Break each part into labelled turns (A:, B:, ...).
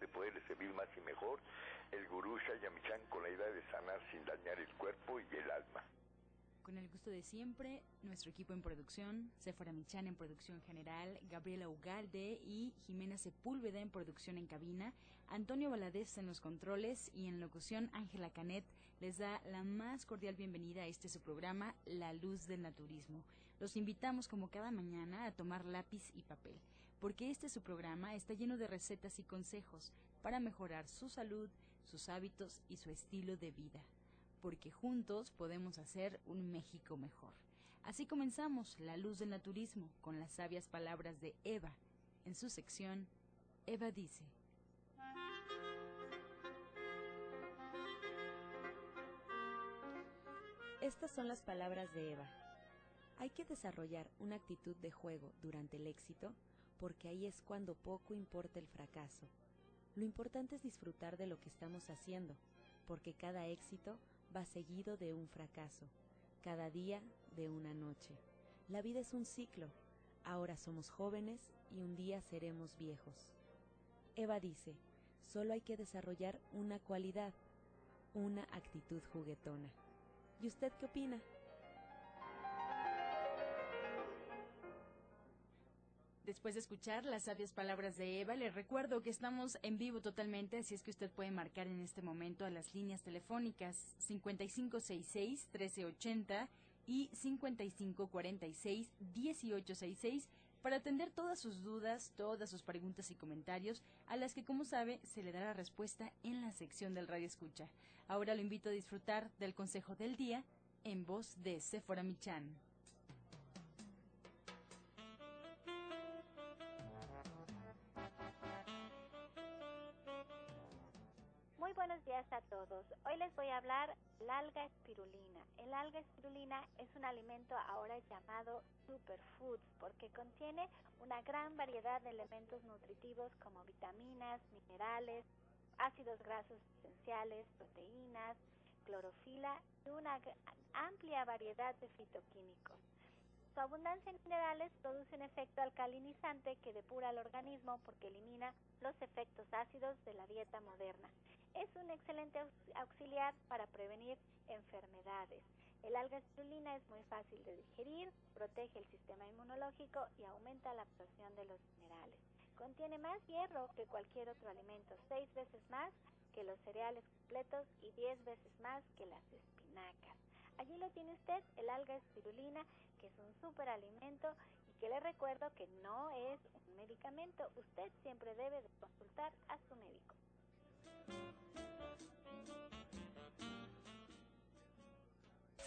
A: de poderle servir más y mejor, el gurú Shayamichan con la idea de sanar sin dañar el cuerpo y el alma.
B: Con el gusto de siempre, nuestro equipo en producción, Sephora Michan en producción general, Gabriela Ugalde y Jimena Sepúlveda en producción en cabina, Antonio Valadez en los controles y en locución Ángela Canet les da la más cordial bienvenida a este su programa, La Luz del Naturismo. Los invitamos como cada mañana a tomar lápiz y papel, porque este su programa está lleno de recetas y consejos para mejorar su salud, sus hábitos y su estilo de vida porque juntos podemos hacer un México mejor. Así comenzamos La Luz del Naturismo con las sabias palabras de Eva. En su sección, Eva dice.
C: Estas son las palabras de Eva. Hay que desarrollar una actitud de juego durante el éxito porque ahí es cuando poco importa el fracaso. Lo importante es disfrutar de lo que estamos haciendo, porque cada éxito va seguido de un fracaso, cada día de una noche. La vida es un ciclo, ahora somos jóvenes y un día seremos viejos. Eva dice, solo hay que desarrollar una cualidad, una actitud juguetona. ¿Y usted qué opina?
B: Después de escuchar las sabias palabras de Eva, le recuerdo que estamos en vivo totalmente, así es que usted puede marcar en este momento a las líneas telefónicas 5566-1380 y 5546-1866 para atender todas sus dudas, todas sus preguntas y comentarios, a las que, como sabe, se le dará respuesta en la sección del Radio Escucha. Ahora lo invito a disfrutar del consejo del día en voz de Sephora Michan.
D: A todos. Hoy les voy a hablar la alga espirulina. El alga espirulina es un alimento ahora llamado superfoods porque contiene una gran variedad de elementos nutritivos como vitaminas, minerales, ácidos grasos esenciales, proteínas, clorofila y una amplia variedad de fitoquímicos. Su abundancia en minerales produce un efecto alcalinizante que depura al organismo porque elimina los efectos ácidos de la dieta moderna es un excelente auxiliar para prevenir enfermedades. El alga espirulina es muy fácil de digerir, protege el sistema inmunológico y aumenta la absorción de los minerales. Contiene más hierro que cualquier otro alimento, seis veces más que los cereales completos y diez veces más que las espinacas. Allí lo tiene usted, el alga espirulina, que es un superalimento y que le recuerdo que no es un medicamento. Usted siempre debe de consultar a su médico.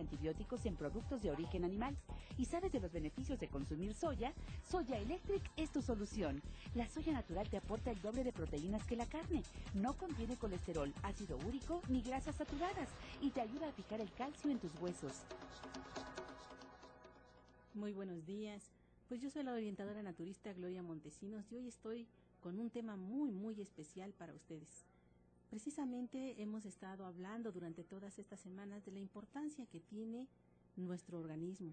E: antibióticos en productos de origen animal y sabes de los beneficios de consumir soya, Soya Electric es tu solución. La soya natural te aporta el doble de proteínas que la carne. No contiene colesterol, ácido úrico ni grasas saturadas y te ayuda a fijar el calcio en tus huesos.
F: Muy buenos días. Pues yo soy la orientadora naturista Gloria Montesinos y hoy estoy con un tema muy muy especial para ustedes. Precisamente hemos estado hablando durante todas estas semanas de la importancia que tiene nuestro organismo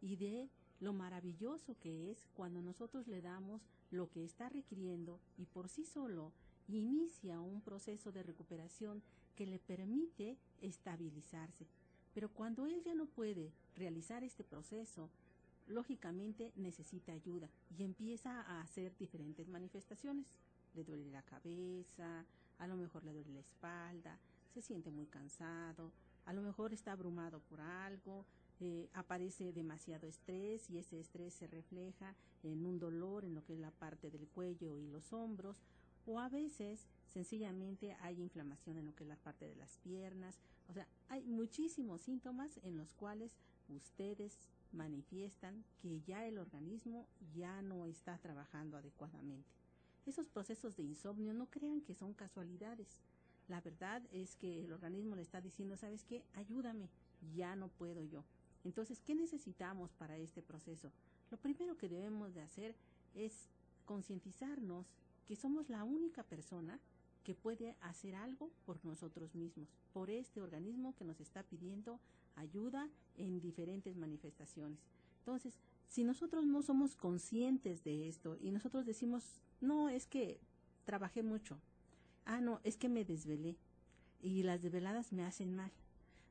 F: y de lo maravilloso que es cuando nosotros le damos lo que está requiriendo y por sí solo inicia un proceso de recuperación que le permite estabilizarse. Pero cuando él ya no puede realizar este proceso, lógicamente necesita ayuda y empieza a hacer diferentes manifestaciones le duele la cabeza, a lo mejor le duele la espalda, se siente muy cansado, a lo mejor está abrumado por algo, eh, aparece demasiado estrés y ese estrés se refleja en un dolor en lo que es la parte del cuello y los hombros, o a veces sencillamente hay inflamación en lo que es la parte de las piernas, o sea, hay muchísimos síntomas en los cuales ustedes manifiestan que ya el organismo ya no está trabajando adecuadamente. Esos procesos de insomnio no crean que son casualidades. La verdad es que el organismo le está diciendo, ¿sabes qué? Ayúdame, ya no puedo yo. Entonces, ¿qué necesitamos para este proceso? Lo primero que debemos de hacer es concientizarnos que somos la única persona que puede hacer algo por nosotros mismos, por este organismo que nos está pidiendo ayuda en diferentes manifestaciones. Entonces, si nosotros no somos conscientes de esto y nosotros decimos, no, es que trabajé mucho, ah, no, es que me desvelé y las desveladas me hacen mal.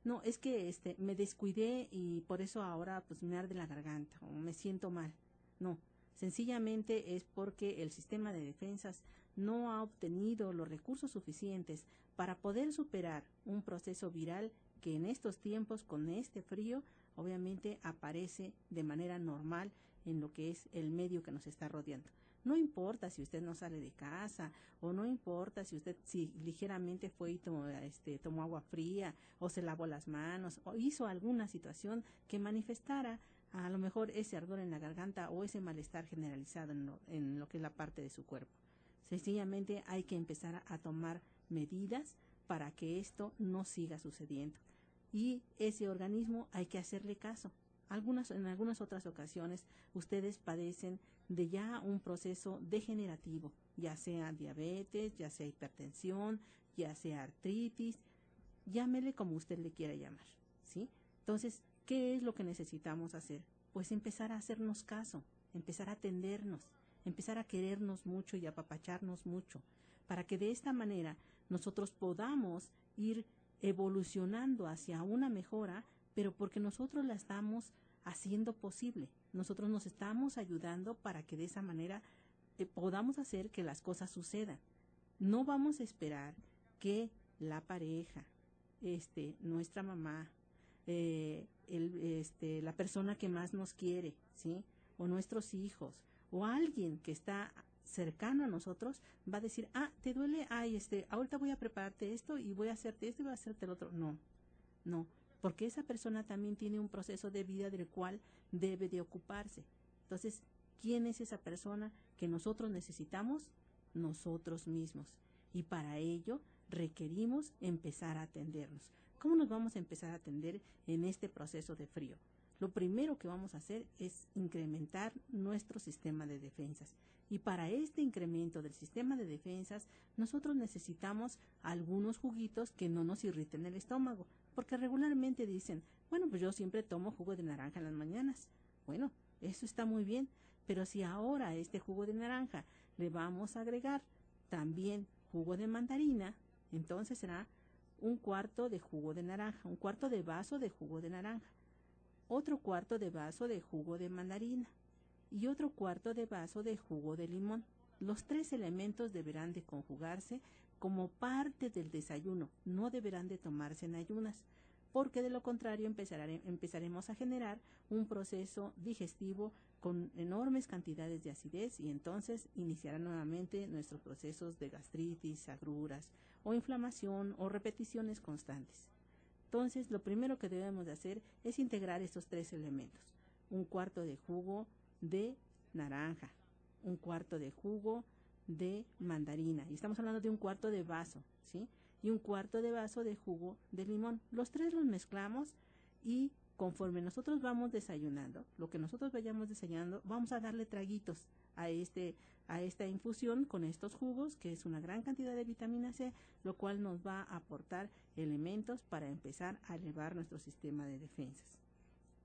F: No, es que este me descuidé y por eso ahora pues me arde la garganta o me siento mal. No, sencillamente es porque el sistema de defensas no ha obtenido los recursos suficientes para poder superar un proceso viral que en estos tiempos con este frío obviamente aparece de manera normal en lo que es el medio que nos está rodeando. No importa si usted no sale de casa o no importa si usted si ligeramente fue y tomó, este, tomó agua fría o se lavó las manos o hizo alguna situación que manifestara a lo mejor ese ardor en la garganta o ese malestar generalizado en lo, en lo que es la parte de su cuerpo. Sencillamente hay que empezar a tomar medidas para que esto no siga sucediendo. Y ese organismo hay que hacerle caso. Algunas, en algunas otras ocasiones ustedes padecen de ya un proceso degenerativo, ya sea diabetes, ya sea hipertensión, ya sea artritis, llámele como usted le quiera llamar, ¿sí? Entonces, ¿qué es lo que necesitamos hacer? Pues empezar a hacernos caso, empezar a atendernos, empezar a querernos mucho y apapacharnos mucho, para que de esta manera nosotros podamos ir evolucionando hacia una mejora, pero porque nosotros la estamos haciendo posible. Nosotros nos estamos ayudando para que de esa manera eh, podamos hacer que las cosas sucedan. No vamos a esperar que la pareja, este, nuestra mamá, eh, el, este, la persona que más nos quiere, ¿sí? O nuestros hijos, o alguien que está cercano a nosotros va a decir, ah, te duele, ay, este, ahorita voy a prepararte esto y voy a hacerte esto y voy a hacerte el otro. No, no, porque esa persona también tiene un proceso de vida del cual debe de ocuparse. Entonces, ¿quién es esa persona que nosotros necesitamos? Nosotros mismos. Y para ello requerimos empezar a atendernos. ¿Cómo nos vamos a empezar a atender en este proceso de frío? Lo primero que vamos a hacer es incrementar nuestro sistema de defensas. Y para este incremento del sistema de defensas, nosotros necesitamos algunos juguitos que no nos irriten el estómago, porque regularmente dicen, bueno, pues yo siempre tomo jugo de naranja en las mañanas. Bueno, eso está muy bien, pero si ahora a este jugo de naranja le vamos a agregar también jugo de mandarina, entonces será un cuarto de jugo de naranja, un cuarto de vaso de jugo de naranja, otro cuarto de vaso de jugo de mandarina y otro cuarto de vaso de jugo de limón. Los tres elementos deberán de conjugarse como parte del desayuno, no deberán de tomarse en ayunas, porque de lo contrario empezaremos a generar un proceso digestivo con enormes cantidades de acidez y entonces iniciarán nuevamente nuestros procesos de gastritis, agruras o inflamación o repeticiones constantes. Entonces, lo primero que debemos de hacer es integrar estos tres elementos. Un cuarto de jugo de naranja, un cuarto de jugo mandarina. Y estamos hablando de un cuarto de vaso, ¿sí? Y un cuarto de vaso de jugo de limón. Los tres los mezclamos y conforme nosotros vamos desayunando, lo que nosotros vayamos desayunando, vamos a darle traguitos a este a esta infusión con estos jugos, que es una gran cantidad de vitamina C, lo cual nos va a aportar elementos para empezar a elevar nuestro sistema de defensas.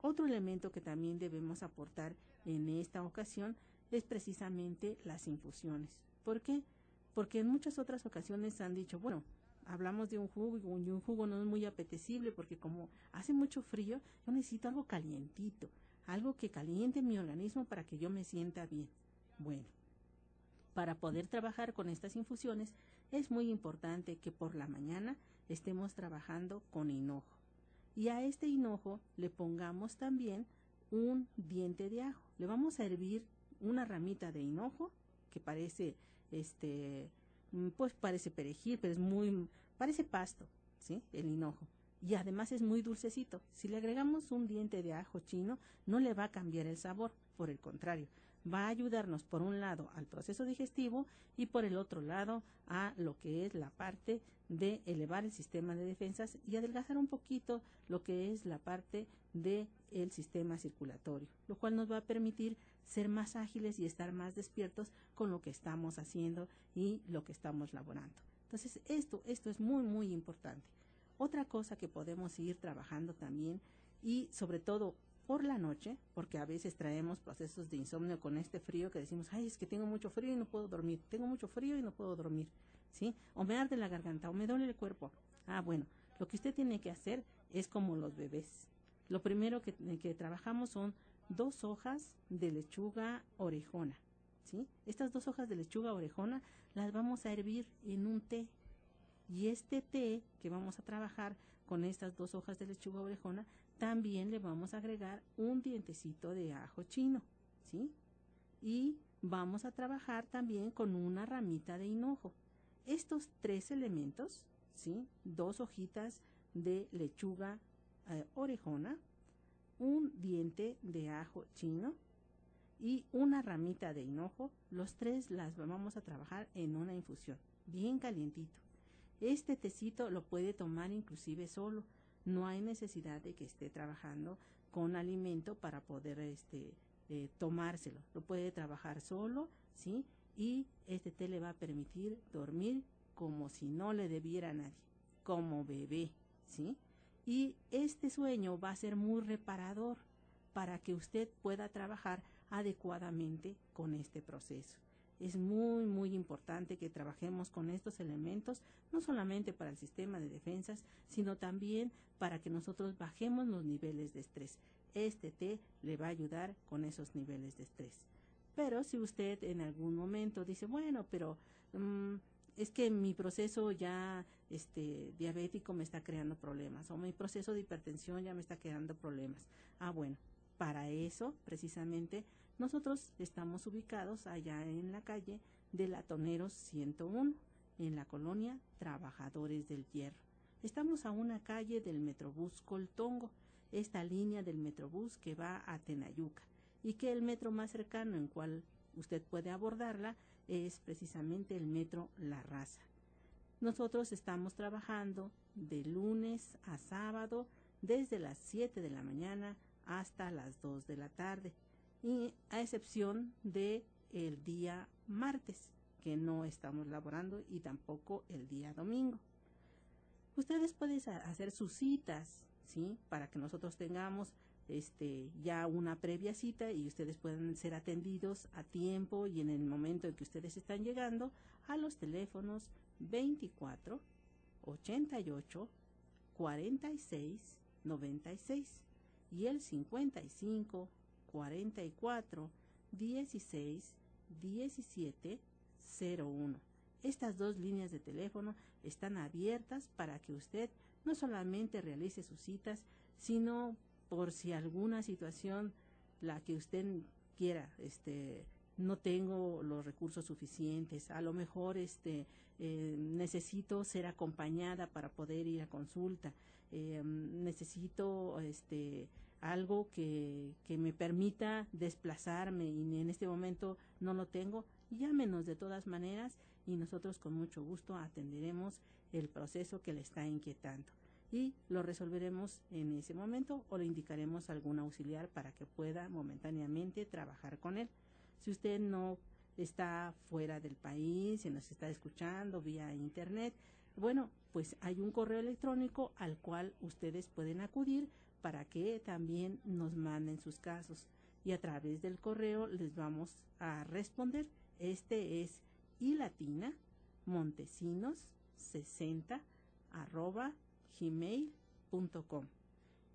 F: Otro elemento que también debemos aportar en esta ocasión es precisamente las infusiones. ¿Por qué? Porque en muchas otras ocasiones han dicho, bueno, hablamos de un jugo y un jugo no es muy apetecible porque como hace mucho frío, yo necesito algo calientito, algo que caliente mi organismo para que yo me sienta bien. Bueno, para poder trabajar con estas infusiones es muy importante que por la mañana estemos trabajando con hinojo. Y a este hinojo le pongamos también un diente de ajo. Le vamos a hervir una ramita de hinojo que parece este mm, pues parece perejil, pero es muy parece pasto, ¿sí? El hinojo. Y además es muy dulcecito. Si le agregamos un diente de ajo chino, no le va a cambiar el sabor, por el contrario, va a ayudarnos por un lado al proceso digestivo y por el otro lado a lo que es la parte de elevar el sistema de defensas y adelgazar un poquito lo que es la parte del el sistema circulatorio, lo cual nos va a permitir ser más ágiles y estar más despiertos con lo que estamos haciendo y lo que estamos laborando. Entonces, esto, esto es muy, muy importante. Otra cosa que podemos ir trabajando también y sobre todo por la noche, porque a veces traemos procesos de insomnio con este frío que decimos, ay, es que tengo mucho frío y no puedo dormir, tengo mucho frío y no puedo dormir, ¿sí? O me arde la garganta, o me duele el cuerpo. Ah, bueno, lo que usted tiene que hacer es como los bebés. Lo primero que, que trabajamos son dos hojas de lechuga orejona, ¿sí? Estas dos hojas de lechuga orejona las vamos a hervir en un té. Y este té que vamos a trabajar con estas dos hojas de lechuga orejona también le vamos a agregar un dientecito de ajo chino, ¿sí? Y vamos a trabajar también con una ramita de hinojo. Estos tres elementos, ¿sí? Dos hojitas de lechuga eh, orejona, un diente de ajo chino y una ramita de hinojo, los tres las vamos a trabajar en una infusión, bien calientito. Este tecito lo puede tomar inclusive solo, no hay necesidad de que esté trabajando con alimento para poder este, eh, tomárselo. Lo puede trabajar solo, ¿sí? Y este té le va a permitir dormir como si no le debiera a nadie, como bebé, ¿sí? Y este sueño va a ser muy reparador para que usted pueda trabajar adecuadamente con este proceso. Es muy, muy importante que trabajemos con estos elementos, no solamente para el sistema de defensas, sino también para que nosotros bajemos los niveles de estrés. Este té le va a ayudar con esos niveles de estrés. Pero si usted en algún momento dice, bueno, pero um, es que mi proceso ya este diabético me está creando problemas o mi proceso de hipertensión ya me está creando problemas. Ah, bueno, para eso precisamente nosotros estamos ubicados allá en la calle de Latoneros 101, en la colonia Trabajadores del Hierro. Estamos a una calle del Metrobús Coltongo, esta línea del Metrobús que va a Tenayuca, y que el metro más cercano en cual usted puede abordarla es precisamente el metro La Raza. Nosotros estamos trabajando de lunes a sábado desde las 7 de la mañana hasta las 2 de la tarde y a excepción de el día martes, que no estamos laborando, y tampoco el día domingo. Ustedes pueden hacer sus citas, ¿sí? Para que nosotros tengamos este ya una previa cita y ustedes puedan ser atendidos a tiempo y en el momento en que ustedes están llegando a los teléfonos 24 88 46 96 y el 55 44 16 17 01. Estas dos líneas de teléfono están abiertas para que usted no solamente realice sus citas, sino por si alguna situación la que usted quiera, este, no tengo los recursos suficientes, a lo mejor este, eh, necesito ser acompañada para poder ir a consulta, eh, necesito este, algo que, que me permita desplazarme y en este momento no lo tengo, llámenos de todas maneras y nosotros con mucho gusto atenderemos el proceso que le está inquietando y lo resolveremos en ese momento o le indicaremos algún auxiliar para que pueda momentáneamente trabajar con él. Si usted no está fuera del país, si nos está escuchando vía internet, bueno, pues hay un correo electrónico al cual ustedes pueden acudir para que también nos manden sus casos y a través del correo les vamos a responder. Este es ilatina montesinos 60 arroba gmail.com.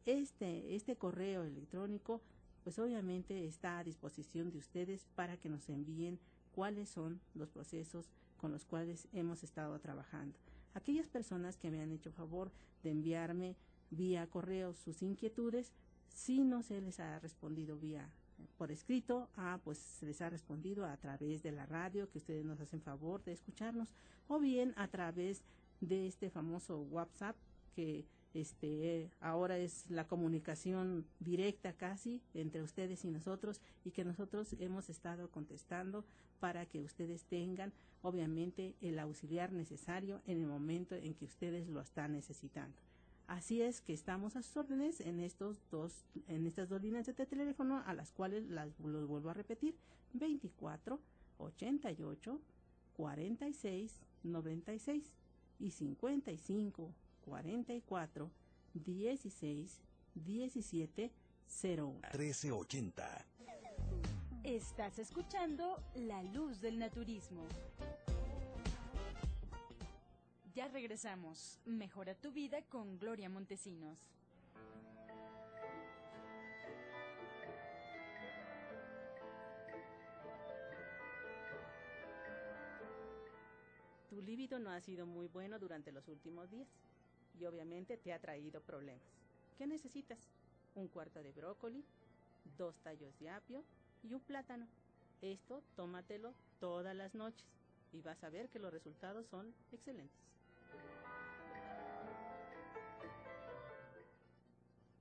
F: Este, este correo electrónico pues obviamente está a disposición de ustedes para que nos envíen cuáles son los procesos con los cuales hemos estado trabajando. Aquellas personas que me han hecho favor de enviarme vía correo sus inquietudes. Si no se les ha respondido vía por escrito, ah, pues se les ha respondido a través de la radio, que ustedes nos hacen favor de escucharnos, o bien a través de este famoso WhatsApp que este, ahora es la comunicación directa casi entre ustedes y nosotros y que nosotros hemos estado contestando para que ustedes tengan obviamente el auxiliar necesario en el momento en que ustedes lo están necesitando. Así es que estamos a sus órdenes en estos dos, en estas dos líneas de teléfono a las cuales las los vuelvo a repetir 24 88 46 96 y 55 44 16 17 01
G: 1380.
B: Estás escuchando La Luz del Naturismo. Ya regresamos. Mejora tu vida con Gloria Montesinos.
F: Tu líbido no ha sido muy bueno durante los últimos días y obviamente te ha traído problemas. ¿Qué necesitas? Un cuarto de brócoli, dos tallos de apio y un plátano. Esto tómatelo todas las noches y vas a ver que los resultados son excelentes.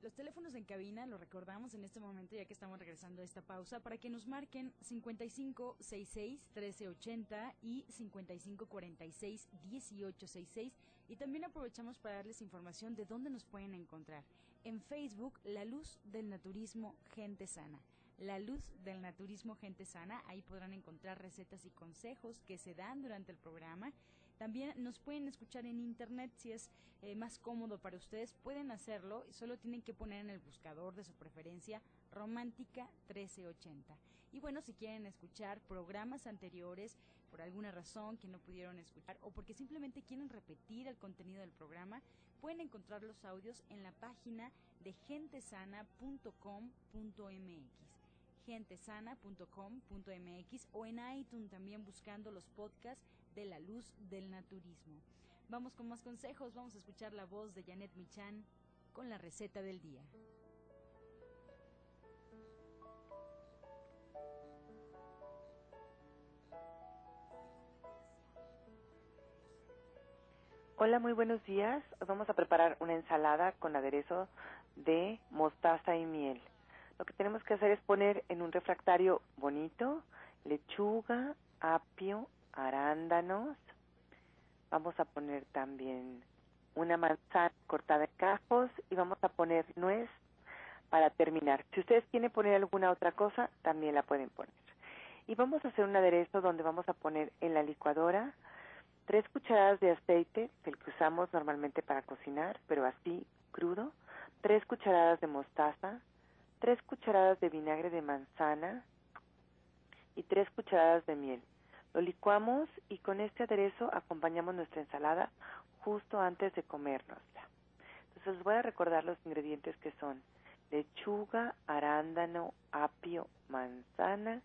B: Los teléfonos en cabina lo recordamos en este momento ya que estamos regresando a esta pausa para que nos marquen 5566 1380 y 5546 1866 y también aprovechamos para darles información de dónde nos pueden encontrar. En Facebook, La Luz del Naturismo Gente Sana. La Luz del Naturismo Gente Sana, ahí podrán encontrar recetas y consejos que se dan durante el programa. También nos pueden escuchar en internet si es eh, más cómodo para ustedes, pueden hacerlo y solo tienen que poner en el buscador de su preferencia Romántica 1380. Y bueno, si quieren escuchar programas anteriores por alguna razón que no pudieron escuchar o porque simplemente quieren repetir el contenido del programa, pueden encontrar los audios en la página de gentesana.com.mx gentesana.com.mx o en iTunes también buscando los podcasts de la luz del naturismo. Vamos con más consejos, vamos a escuchar la voz de Janet Michan con la receta del día.
H: Hola, muy buenos días. Vamos a preparar una ensalada con aderezo de mostaza y miel. Lo que tenemos que hacer es poner en un refractario bonito lechuga, apio, arándanos. Vamos a poner también una manzana cortada en cajos y vamos a poner nuez para terminar. Si ustedes quieren poner alguna otra cosa, también la pueden poner. Y vamos a hacer un aderezo donde vamos a poner en la licuadora tres cucharadas de aceite, el que usamos normalmente para cocinar, pero así crudo, tres cucharadas de mostaza, tres cucharadas de vinagre de manzana y tres cucharadas de miel. Lo licuamos y con este aderezo acompañamos nuestra ensalada justo antes de comérnosla. Entonces voy a recordar los ingredientes que son lechuga, arándano, apio, manzana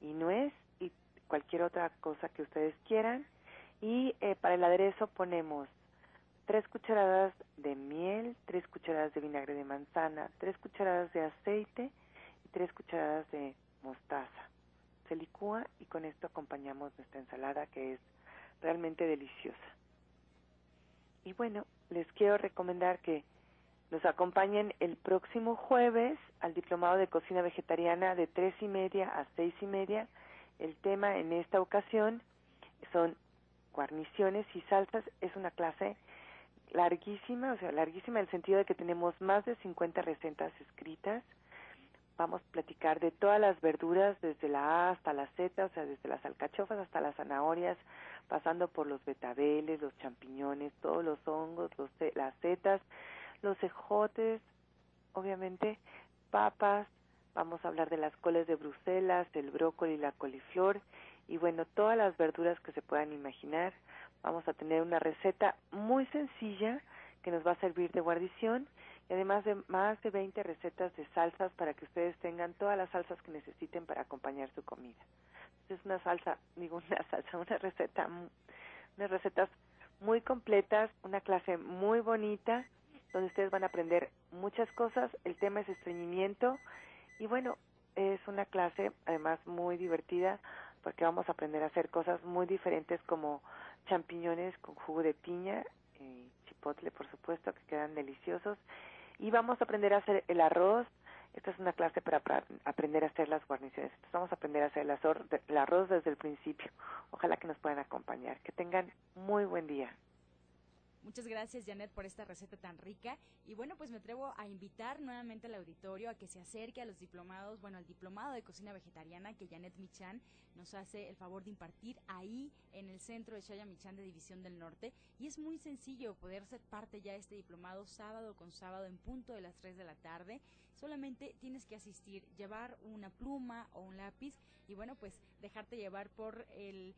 H: y nuez y cualquier otra cosa que ustedes quieran y eh, para el aderezo ponemos tres cucharadas de miel, tres cucharadas de vinagre de manzana, tres cucharadas de aceite y tres cucharadas de mostaza. Se y con esto acompañamos nuestra ensalada que es realmente deliciosa. Y bueno, les quiero recomendar que nos acompañen el próximo jueves al diplomado de cocina vegetariana de tres y media a seis y media. El tema en esta ocasión son guarniciones y salsas es una clase larguísima, o sea, larguísima en el sentido de que tenemos más de 50 recetas escritas. Vamos a platicar de todas las verduras, desde la A hasta la Z, o sea, desde las alcachofas hasta las zanahorias, pasando por los betabeles, los champiñones, todos los hongos, los, las setas, los ejotes, obviamente, papas, vamos a hablar de las coles de Bruselas, el brócoli y la coliflor, y bueno, todas las verduras que se puedan imaginar. Vamos a tener una receta muy sencilla que nos va a servir de guarnición y además de más de 20 recetas de salsas para que ustedes tengan todas las salsas que necesiten para acompañar su comida. Es una salsa, digo una salsa, una receta, unas recetas muy completas, una clase muy bonita donde ustedes van a aprender muchas cosas. El tema es estreñimiento y bueno, es una clase además muy divertida porque vamos a aprender a hacer cosas muy diferentes como champiñones con jugo de piña, eh, chipotle, por supuesto, que quedan deliciosos. Y vamos a aprender a hacer el arroz. Esta es una clase para aprender a hacer las guarniciones. vamos a aprender a hacer el arroz desde el principio. Ojalá que nos puedan acompañar. Que tengan muy buen día.
B: Muchas gracias, Janet, por esta receta tan rica. Y bueno, pues me atrevo a invitar nuevamente al auditorio a que se acerque a los diplomados, bueno, al diplomado de cocina vegetariana que Janet Michan nos hace el favor de impartir ahí en el centro de Shaya Michan de División del Norte. Y es muy sencillo poder ser parte ya de este diplomado sábado con sábado en punto de las 3 de la tarde. Solamente tienes que asistir, llevar una pluma o un lápiz y bueno, pues dejarte llevar por el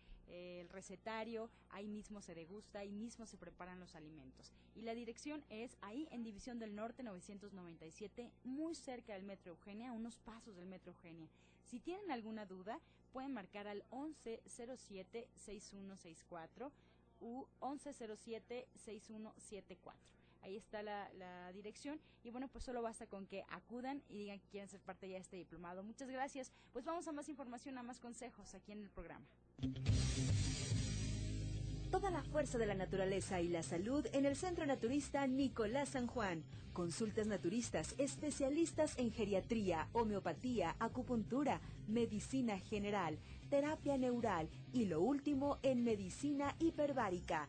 B: recetario, ahí mismo se degusta, ahí mismo se preparan los alimentos. Y la dirección es ahí en División del Norte 997, muy cerca del Metro Eugenia, unos pasos del Metro Eugenia. Si tienen alguna duda, pueden marcar al 1107-6164 u 1107-6174. Ahí está la, dirección y bueno, pues solo basta con que acudan y digan que quieren ser parte ya de este diplomado. Muchas gracias. Pues vamos a más información, a más consejos aquí en el programa.
G: Toda la fuerza de la naturaleza y la salud en el Centro Naturista Nicolás San Juan. Consultas naturistas, especialistas en geriatría, homeopatía, acupuntura, medicina general, terapia neural y lo último en medicina hiperbárica.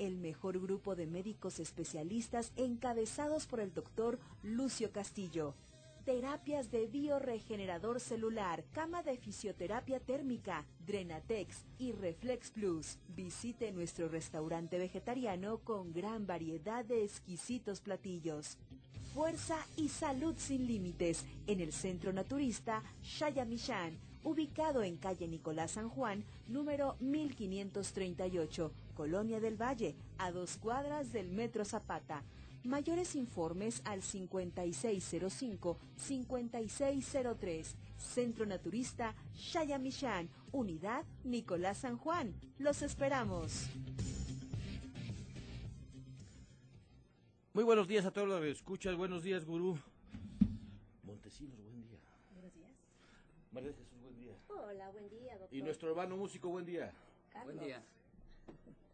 G: El mejor grupo de médicos especialistas encabezados por el doctor Lucio Castillo terapias de bioregenerador celular, cama de fisioterapia térmica, Drenatex y Reflex Plus. Visite nuestro restaurante vegetariano con gran variedad de exquisitos platillos. Fuerza y salud sin límites en el Centro Naturista Shayamishan, ubicado en calle Nicolás San Juan, número 1538, Colonia del Valle, a dos cuadras del Metro Zapata. Mayores informes al 5605-5603. Centro Naturista Shayamishan, Unidad Nicolás San Juan. Los esperamos.
I: Muy buenos días a todos los que escuchan. Buenos días, gurú. Montesinos, buen día.
J: Buenos días.
I: María Jesús, buen día.
J: Hola, buen día, doctor.
I: Y nuestro hermano músico, buen día.
J: Carlos.
K: Buen día.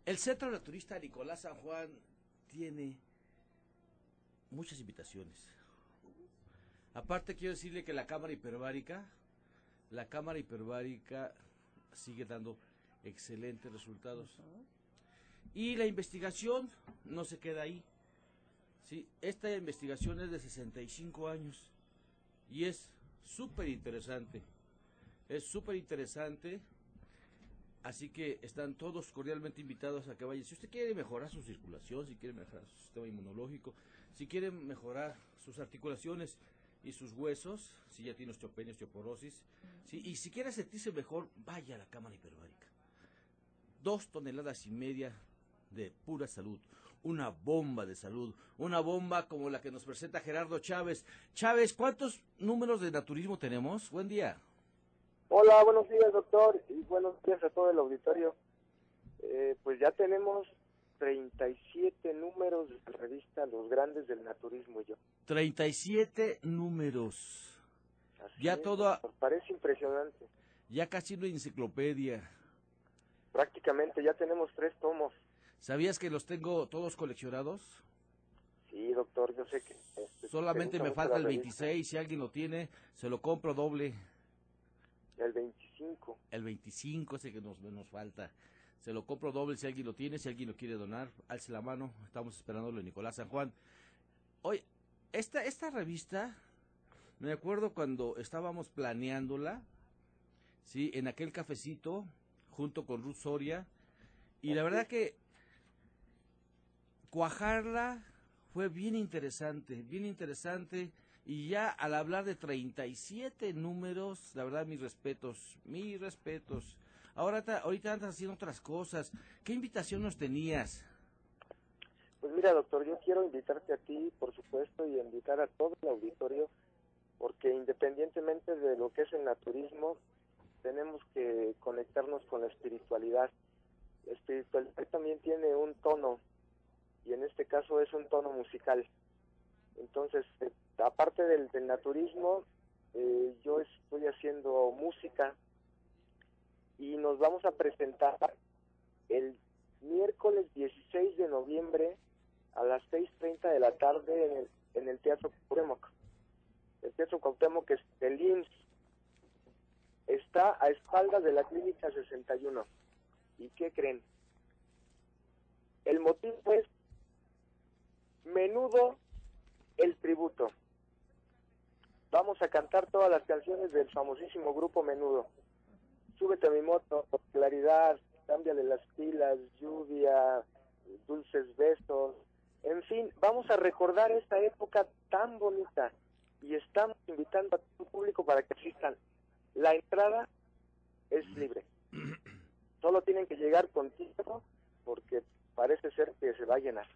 I: El Centro Naturista Nicolás San Juan tiene muchas invitaciones. Aparte quiero decirle que la cámara hiperbárica, la cámara hiperbárica sigue dando excelentes resultados. Y la investigación no se queda ahí. Sí, esta investigación es de 65 años y es súper interesante. Es súper interesante. Así que están todos cordialmente invitados a que vayan. Si usted quiere mejorar su circulación, si quiere mejorar su sistema inmunológico, si quieren mejorar sus articulaciones y sus huesos, si ya tiene osteopenia, osteoporosis, y si quiere sentirse mejor, vaya a la cámara hiperbárica. Dos toneladas y media de pura salud, una bomba de salud, una bomba como la que nos presenta Gerardo Chávez. Chávez, ¿cuántos números de naturismo tenemos? Buen día.
L: Hola, buenos días, doctor, y buenos días a todo el auditorio. Eh, pues ya tenemos 37 números de la revista Los Grandes del Naturismo y yo.
I: 37 números. ya todo...
L: Parece impresionante.
I: Ya casi una enciclopedia.
L: Prácticamente, ya tenemos tres tomos.
I: ¿Sabías que los tengo todos coleccionados?
L: Sí, doctor, yo sé que...
I: Este, Solamente me falta el 26, si alguien lo tiene, se lo compro doble.
L: El 25.
I: El 25 ese que nos, nos falta. Se lo compro doble si alguien lo tiene, si alguien lo quiere donar, alce la mano. Estamos esperándolo Nicolás San Juan. Hoy, esta, esta revista, me acuerdo cuando estábamos planeándola, sí, en aquel cafecito, junto con Ruth Soria, y la verdad que cuajarla fue bien interesante, bien interesante. Y ya al hablar de 37 números, la verdad, mis respetos, mis respetos. Ahora ahorita andas haciendo otras cosas. ¿Qué invitación nos tenías?
L: Pues mira, doctor, yo quiero invitarte a ti, por supuesto, y invitar a todo el auditorio, porque independientemente de lo que es el naturismo, tenemos que conectarnos con la espiritualidad. La espiritualidad también tiene un tono, y en este caso es un tono musical. Entonces, eh, aparte del, del naturismo, eh, yo estoy haciendo música y nos vamos a presentar el miércoles 16 de noviembre a las 6.30 de la tarde en el, en el Teatro Cuauhtémoc. El Teatro Cuauhtémoc es el IMSS. Está a espaldas de la Clínica 61. ¿Y qué creen? El motivo es menudo el tributo. Vamos a cantar todas las canciones del famosísimo grupo Menudo. Súbete a mi moto, claridad, cámbiale las pilas, lluvia, dulces besos. En fin, vamos a recordar esta época tan bonita y estamos invitando a todo el público para que asistan. La entrada es libre. Solo tienen que llegar con tiempo porque parece ser que se va a llenar.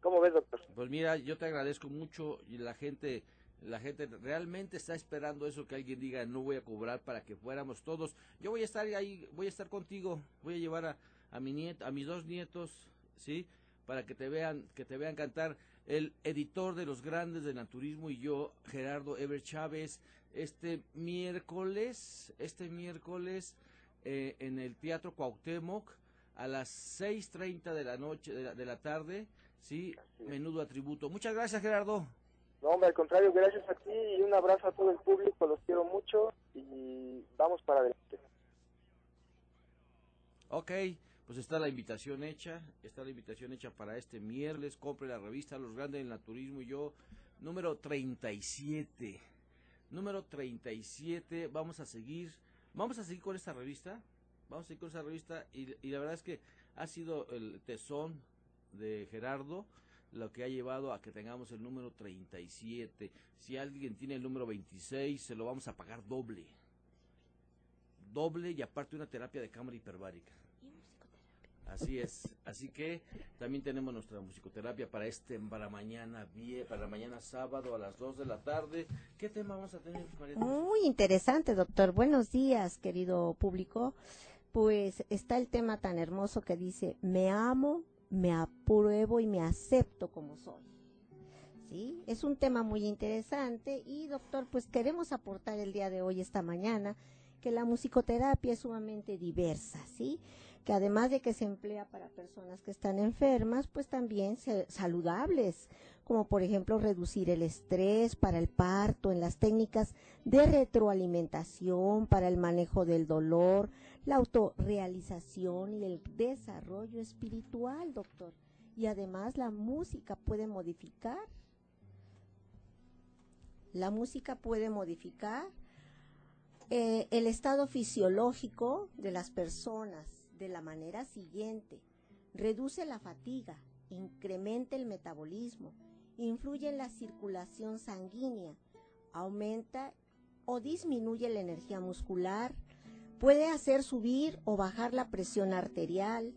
L: ¿Cómo ves, doctor?
I: Pues mira, yo te agradezco mucho y la gente la gente realmente está esperando eso que alguien diga no voy a cobrar para que fuéramos todos. Yo voy a estar ahí, voy a estar contigo, voy a llevar a, a mi nieto, a mis dos nietos, sí, para que te vean, que te vean cantar. El editor de los grandes de naturismo y yo, Gerardo Ever Chávez, este miércoles, este miércoles eh, en el Teatro Cuauhtémoc a las 6.30 de la noche, de la, de la tarde, sí, menudo atributo. Muchas gracias, Gerardo.
L: No, hombre, al contrario, gracias a ti y un abrazo a todo el público, los quiero mucho y vamos para adelante.
I: Ok, pues está la invitación hecha, está la invitación hecha para este miércoles, compre la revista Los Grandes del Naturismo y yo, número 37, número 37, vamos a seguir, vamos a seguir con esta revista, vamos a seguir con esta revista y, y la verdad es que ha sido el tesón de Gerardo, lo que ha llevado a que tengamos el número 37. Si alguien tiene el número 26, se lo vamos a pagar doble. Doble y aparte una terapia de cámara hiperbárica. Así es. Así que también tenemos nuestra musicoterapia para este, para mañana, para mañana sábado a las 2 de la tarde. ¿Qué tema vamos a tener, María?
J: Muy interesante, doctor. Buenos días, querido público. Pues está el tema tan hermoso que dice, me amo, me apruebo y me acepto como soy. ¿Sí? Es un tema muy interesante y, doctor, pues queremos aportar el día de hoy, esta mañana, que la musicoterapia es sumamente diversa, ¿sí? Que además de que se emplea para personas que están enfermas, pues también se- saludables, como por ejemplo reducir el estrés para el parto, en las técnicas de retroalimentación, para el manejo del dolor, la autorrealización y el desarrollo espiritual, doctor. Y además la música puede modificar. La música puede modificar eh, el estado fisiológico de las personas de la manera siguiente. Reduce la fatiga, incrementa el metabolismo, influye en la circulación sanguínea, aumenta o disminuye la energía muscular, puede hacer subir o bajar la presión arterial,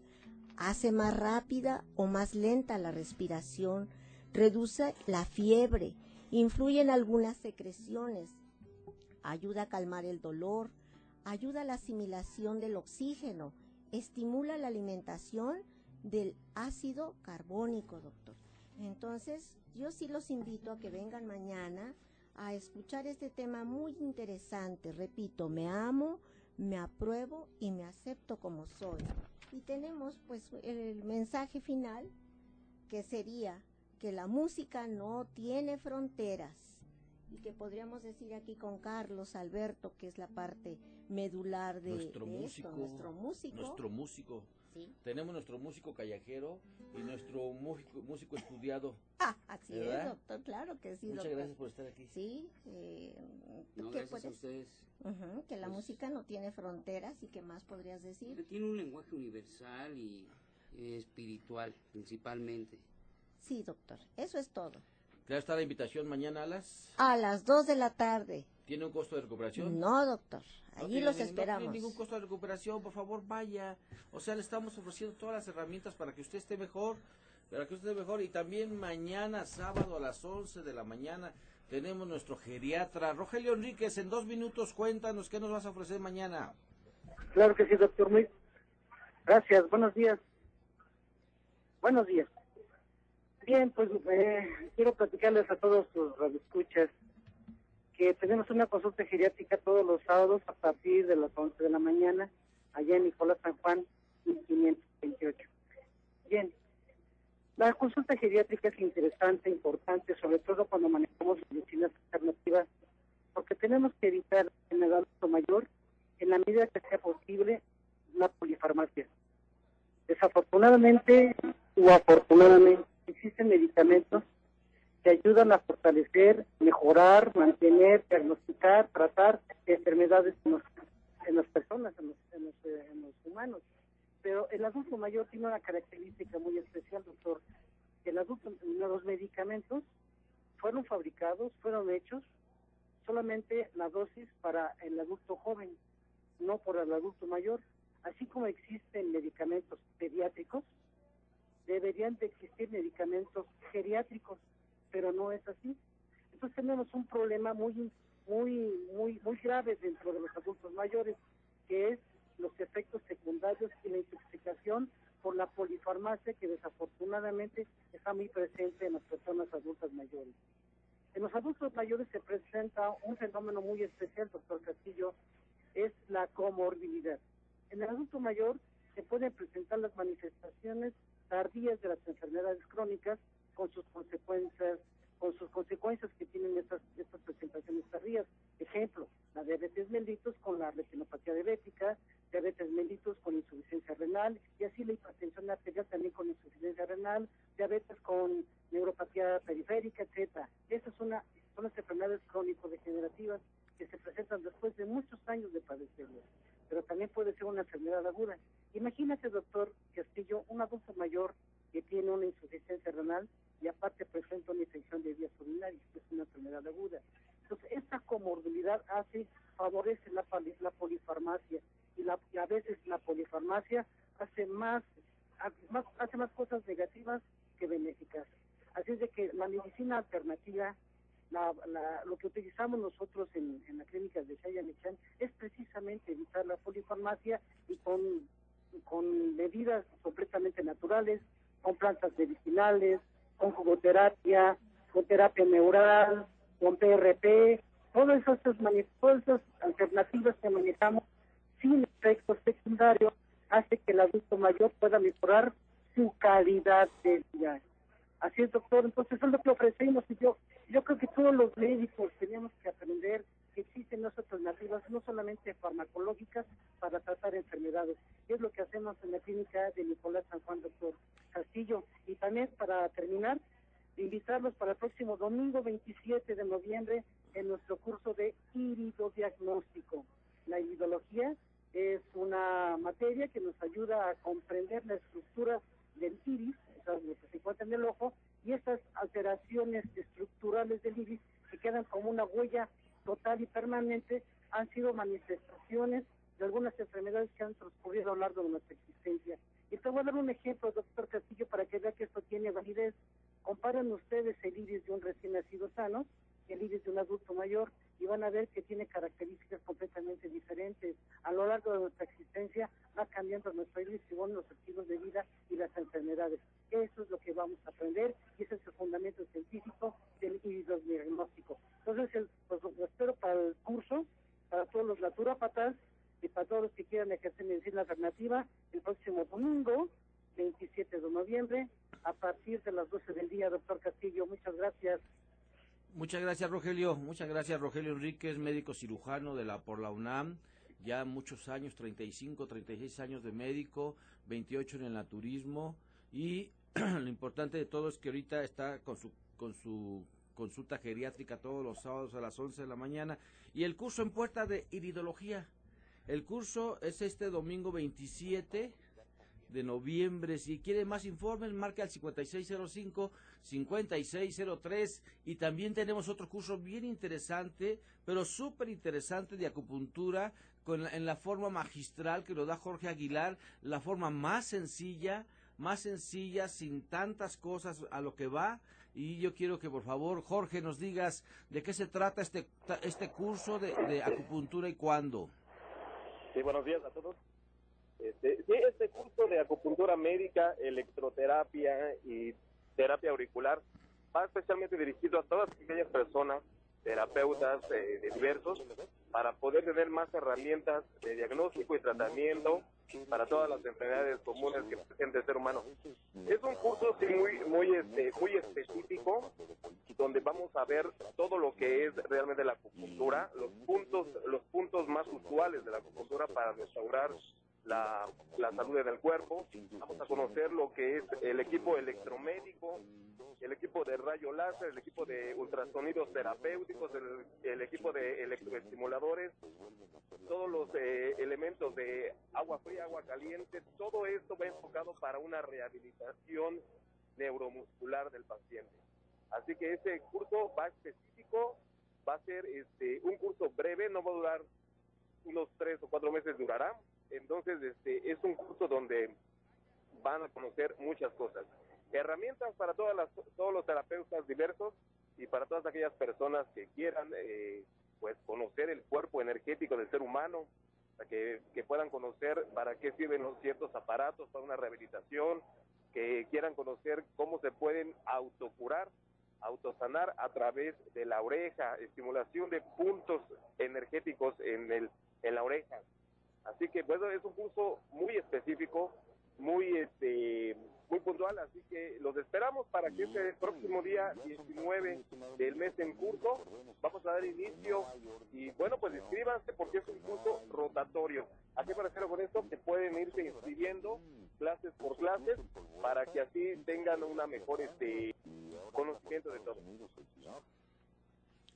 J: hace más rápida o más lenta la respiración, reduce la fiebre, influye en algunas secreciones, ayuda a calmar el dolor, ayuda a la asimilación del oxígeno, estimula la alimentación del ácido carbónico, doctor. Entonces, yo sí los invito a que vengan mañana a escuchar este tema muy interesante. Repito, me amo, me apruebo y me acepto como soy. Y tenemos pues el mensaje final que sería que la música no tiene fronteras y que podríamos decir aquí con Carlos Alberto, que es la parte medular de,
I: nuestro
J: de
I: músico,
J: esto, nuestro músico.
I: nuestro músico.
J: Sí.
I: Tenemos nuestro músico callejero y nuestro músico, músico estudiado.
J: Ah, así es,
I: ¿Verdad?
J: doctor, claro que sí,
I: Muchas
J: doctor.
I: gracias por estar aquí.
J: Sí, eh, ¿tú
K: No,
J: qué
K: gracias a
J: puedes?
K: ustedes.
J: Ujú, que la
K: Pues-
J: música no tiene fronteras y qué más podrías decir.
K: Tiene un lenguaje universal y eh, espiritual, principalmente.
J: Sí, doctor, eso es todo.
I: Claro está la invitación mañana a las.
J: A las 2 de la tarde.
I: ¿Tiene un costo de recuperación?
J: No, doctor,
I: No
J: allí
I: tiene
J: los
I: ni- No
J: esperamos.
I: tiene ningún costo de recuperación, por favor, vaya. O sea, le estamos ofreciendo todas las herramientas para que usted esté mejor. para que usted esté mejor. Y también mañana, sábado a las 11 de la mañana, tenemos nuestro geriatra Rogelio Enríquez. En dos minutos, cuéntanos qué nos vas a ofrecer mañana.
M: Claro que sí, doctor. Muy... Gracias, buenos días. Buenos días. Bien, pues eh, quiero platicarles a todos sus radioescuchas que tenemos una consulta geriátrica todos los sábados a partir de las 11 de la mañana, allá en Nicolás San Juan, 1528. Bien, la consulta geriátrica es interesante, importante, sobre todo cuando manejamos medicinas alternativas, porque tenemos que evitar en el adulto mayor, en la medida que sea posible, la polifarmacia. Desafortunadamente o afortunadamente existen medicamentos que ayudan a fortalecer, mejorar, mantener, diagnosticar, tratar enfermedades en, las personas, en los, eh, en los, humanos. Pero el adulto mayor tiene una característica muy especial, doctor. El adulto, los medicamentos fueron fabricados, fueron hechos solamente la dosis para el adulto joven, no por el adulto mayor. Así como existen medicamentos de medicamentos geriátricos pero no es así. Entonces tenemos un problema muy, muy, muy, muy grave dentro de los adultos mayores, que es los efectos secundarios y la intoxicación por la polifarmacia que desafortunadamente está muy presente en las personas adultas mayores. En los adultos mayores se presenta un fenómeno muy especial, doctor Castillo, es la comorbilidad. En el adulto mayor se pueden presentar las manifestaciones tardías de las enfermedades crónicas con sus consecuencias, con sus consecuencias que tienen estas, estas presentaciones tardías. Ejemplo, la diabetes mellitus con la retinopatía diabética, diabetes mellitus con insuficiencia renal, y así la hipertensión arterial también con insuficiencia renal, diabetes con neuropatía periférica, etcétera. Esas son, son las enfermedades crónico-degenerativas que se presentan después de muchos años de padecerlas, pero también puede ser una enfermedad aguda. Imagínate, doctor Castillo, un adulto mayor que tiene una insuficiencia renal y aparte presenta una infección de vías urinarias, que es una enfermedad aguda. Entonces, esta comorbilidad hace, favorece la, polifarmacia y, la, a veces la polifarmacia hace más, hace más cosas negativas que benéficas. Así es de que la medicina alternativa, la, lo que utilizamos nosotros en, la clínica de Michan es precisamente evitar la polifarmacia y con, con medidas completamente naturales, con plantas medicinales, con jugoterapia, con terapia neural, con PRP, todas esas, todas esas alternativas que manejamos sin efectos secundarios hace que el adulto mayor pueda mejorar su calidad de vida. Así es, doctor. Entonces, es lo que ofrecemos y yo, yo creo que todos los médicos tenemos que aprender que existen otras alternativas, no solamente farmacológicas, para tratar enfermedades. Y es lo que hacemos en la clínica de Nicolás San Juan, doctor Castillo. Y también, para terminar, invitarlos para el próximo domingo 27 de noviembre en nuestro curso de iridodiagnóstico. La iridología es una materia que nos ayuda a comprender la estructura del iris, ojo, y estas alteraciones estructurales del iris que quedan como una huella total y permanente han sido manifestaciones de algunas enfermedades que han transcurrido a lo largo de nuestra existencia. Y te voy a dar un ejemplo, doctor Castillo, para que vea que esto tiene validez. Comparen ustedes el iris de un recién nacido sano el iris de un adulto mayor y van a ver que tiene características completamente diferentes. A lo largo de nuestra existencia va cambiando nuestro según los estilos de vida y las enfermedades. Eso es lo que vamos a aprender y ese es el fundamento científico del iris diagnóstico. Entonces, pues, lo espero para el curso, para todos los naturópatas y para todos los que quieran ejercer medicina alternativa el próximo domingo, 27 de noviembre, a partir de las 12 del día, doctor Castillo. Muchas gracias.
I: Muchas gracias, Rogelio. Muchas gracias, Rogelio Enríquez, médico cirujano de la por la UNAM. Ya muchos años, 35, 36 años de médico, 28 en el naturismo. Y lo importante de todo es que ahorita está con su, con su consulta geriátrica todos los sábados a las 11 de la mañana. Y el curso en puerta de iridología. El curso es este domingo 27 de noviembre. Si quiere más informes, marca al 5605-5603. Y también tenemos otro curso bien interesante, pero súper interesante de acupuntura con, en la forma magistral que lo da Jorge Aguilar, la forma más sencilla, más sencilla, sin tantas cosas a lo que va. Y yo quiero que por favor, Jorge, nos digas de qué se trata este, este curso de, de acupuntura y cuándo.
N: Sí, buenos días a todos. Este, sí, este curso de acupuntura médica, electroterapia y terapia auricular va especialmente dirigido a todas aquellas personas, terapeutas eh, diversos, para poder tener más herramientas de diagnóstico y tratamiento para todas las enfermedades comunes que presenta el ser humano. Es un curso sí, muy muy este, muy específico donde vamos a ver todo lo que es realmente la acupuntura, los puntos los puntos más usuales de la acupuntura para restaurar la, salud del cuerpo. Vamos a conocer lo que es el equipo electromédico, el equipo de rayo láser, el equipo de ultrasonidos terapéuticos, el, equipo de electroestimuladores, todos los eh, elementos de agua fría, agua caliente, todo esto va enfocado para una rehabilitación neuromuscular del paciente. Así que ese curso va específico, va a ser este un curso breve, no va a durar unos tres o cuatro meses durará. Entonces, este es un curso donde van a conocer muchas cosas herramientas para todas las, todos los terapeutas diversos y para todas aquellas personas que quieran eh, pues conocer el cuerpo energético del ser humano, para que, puedan conocer para qué sirven los ciertos aparatos para una rehabilitación, que quieran conocer cómo se pueden autocurar, autosanar a través de la oreja, estimulación de puntos energéticos en, el, en la oreja. Así que bueno, es un curso muy específico, muy este muy puntual, así que los esperamos para que este próximo día 19 del mes en curso vamos a dar inicio y bueno, pues inscríbanse porque es un curso rotatorio. ¿A qué me con esto? Que pueden irse inscribiendo clases por clases para que así tengan una mejor este conocimiento de todo.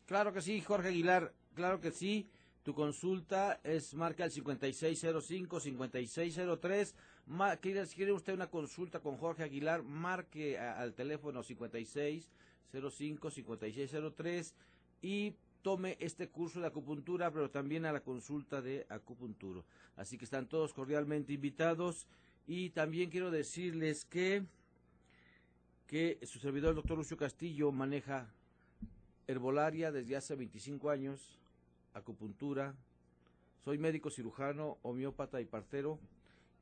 I: Claro que sí, Jorge Aguilar, claro que sí. Tu consulta es marca el 5605-5603 si quiere usted una consulta con Jorge Aguilar, marque al teléfono 5605-5603 y tome este curso de acupuntura, pero también a la consulta de acupuntura. Así que están todos cordialmente invitados. Y también quiero decirles que, que su servidor, el doctor Lucio Castillo, maneja herbolaria desde hace 25 años, acupuntura. Soy médico cirujano, homeópata y partero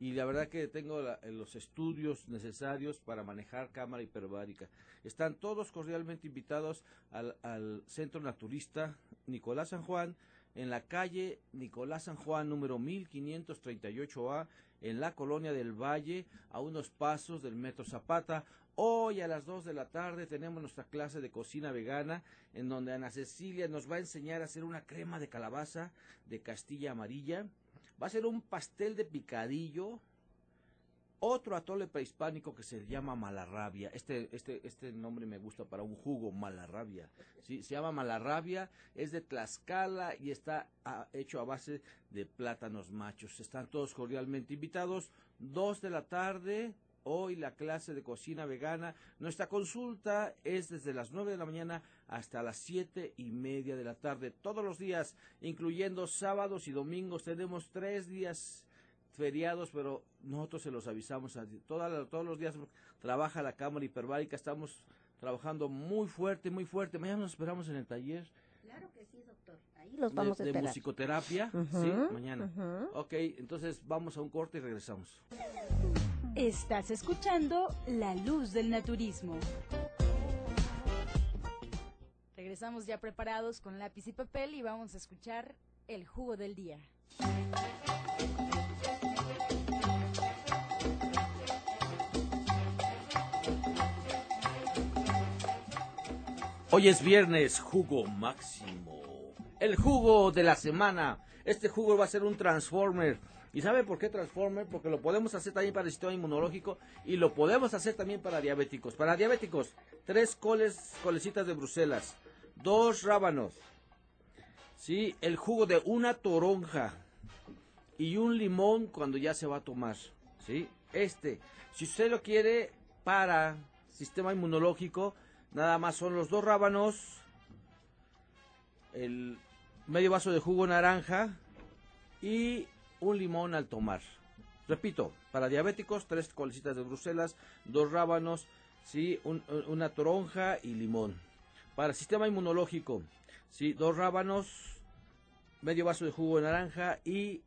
I: y la verdad que tengo los estudios necesarios para manejar cámara hiperbárica. Están todos cordialmente invitados al, Centro Naturista Nicolás San Juan, en la calle Nicolás San Juan número 1538A, en la colonia del Valle, a unos pasos del Metro Zapata. Hoy a las 2 de la tarde tenemos nuestra clase de cocina vegana, en donde Ana Cecilia nos va a enseñar a hacer una crema de calabaza de Castilla Amarilla Va a ser un pastel de picadillo, otro atole prehispánico que se llama malarrabia. Este, este, este nombre me gusta para un jugo, malarrabia. ¿sí? Se llama malarrabia, es de Tlaxcala y está ah, hecho a base de plátanos machos. Están todos cordialmente invitados. Dos de la tarde, hoy la clase de cocina vegana. Nuestra consulta es desde las nueve de la mañana hasta las siete y media de la tarde. Todos los días, incluyendo sábados y domingos, tenemos tres días feriados, pero nosotros se los avisamos. A, todos los días trabaja la cámara hiperbárica, estamos trabajando muy fuerte, muy fuerte. Mañana nos esperamos en el taller.
J: Claro que sí, doctor. Ahí los vamos
I: de,
J: a esperar.
I: De musicoterapia, sí, mañana. Ok, entonces vamos a un corte y regresamos.
B: Estás escuchando La Luz del Naturismo. Regresamos ya preparados con lápiz y papel y vamos a escuchar el jugo del día.
I: Hoy es viernes, jugo máximo. El jugo de la semana. Este jugo va a ser un transformer ¿Y sabe por qué Transformer? Porque lo podemos hacer también para el sistema inmunológico y lo podemos hacer también para diabéticos. Para diabéticos, tres coles, colecitas de Bruselas, dos rábanos, ¿sí? el jugo de una toronja y un limón cuando ya se va a tomar. ¿sí? Este, si usted lo quiere para sistema inmunológico, nada más son los dos rábanos, el medio vaso de jugo naranja y un limón al tomar. Repito, para diabéticos, tres colecitas de Bruselas, dos rábanos, ¿sí? una toronja y limón. Para el sistema inmunológico, ¿sí? dos rábanos, medio vaso de jugo de naranja y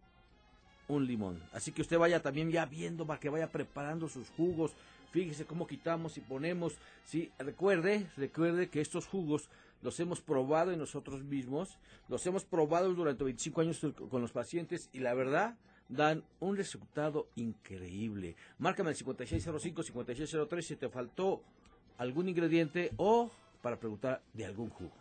I: un limón. Así que usted vaya también ya viendo para que vaya preparando sus jugos. Fíjese cómo quitamos y ponemos. Sí, recuerde, recuerde que estos jugos los hemos probado en nosotros mismos, los hemos probado durante 25 años con los pacientes y la verdad dan un resultado increíble. Márcame el 5605-5603 si te faltó algún ingrediente o para preguntar de algún jugo.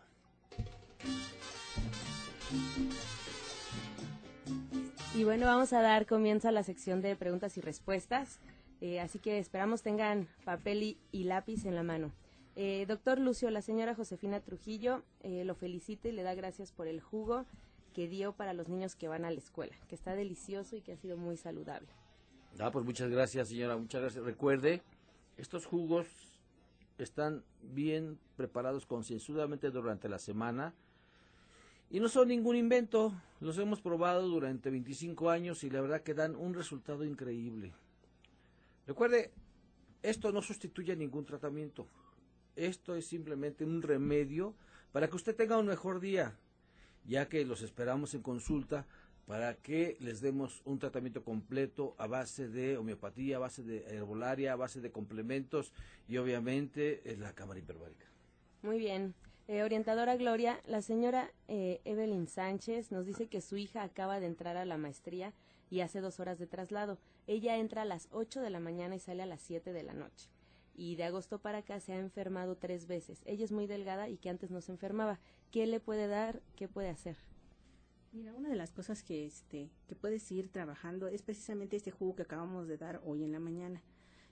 C: Y bueno, vamos a dar comienzo a la sección de preguntas y respuestas. Eh, así que esperamos tengan papel y, lápiz en la mano. Eh, doctor Lucio, la señora Josefina Trujillo eh, lo felicita y le da gracias por el jugo que dio para los niños que van a la escuela, que está delicioso y que ha sido muy saludable.
I: Ah, pues muchas gracias, señora, muchas gracias. Recuerde, estos jugos están bien preparados concienzudamente durante la semana y no son ningún invento, los hemos probado durante 25 años y la verdad que dan un resultado increíble. Recuerde, esto no sustituye ningún tratamiento, esto es simplemente un remedio para que usted tenga un mejor día ya que los esperamos en consulta para que les demos un tratamiento completo a base de homeopatía, a base de herbolaria, a base de complementos y obviamente es la cámara hiperbárica.
C: Muy bien. Eh, orientadora Gloria, la señora eh, Evelyn Sánchez nos dice que su hija acaba de entrar a la maestría y hace dos horas de traslado. Ella entra a las 8 de la mañana y sale a las 7 de la noche. Y de agosto para acá se ha enfermado tres veces. Ella es muy delgada y que antes no se enfermaba. ¿Qué le puede dar? ¿Qué puede hacer?
F: Mira, una de las cosas que, este, que puedes ir trabajando es precisamente este jugo que acabamos de dar hoy en la mañana.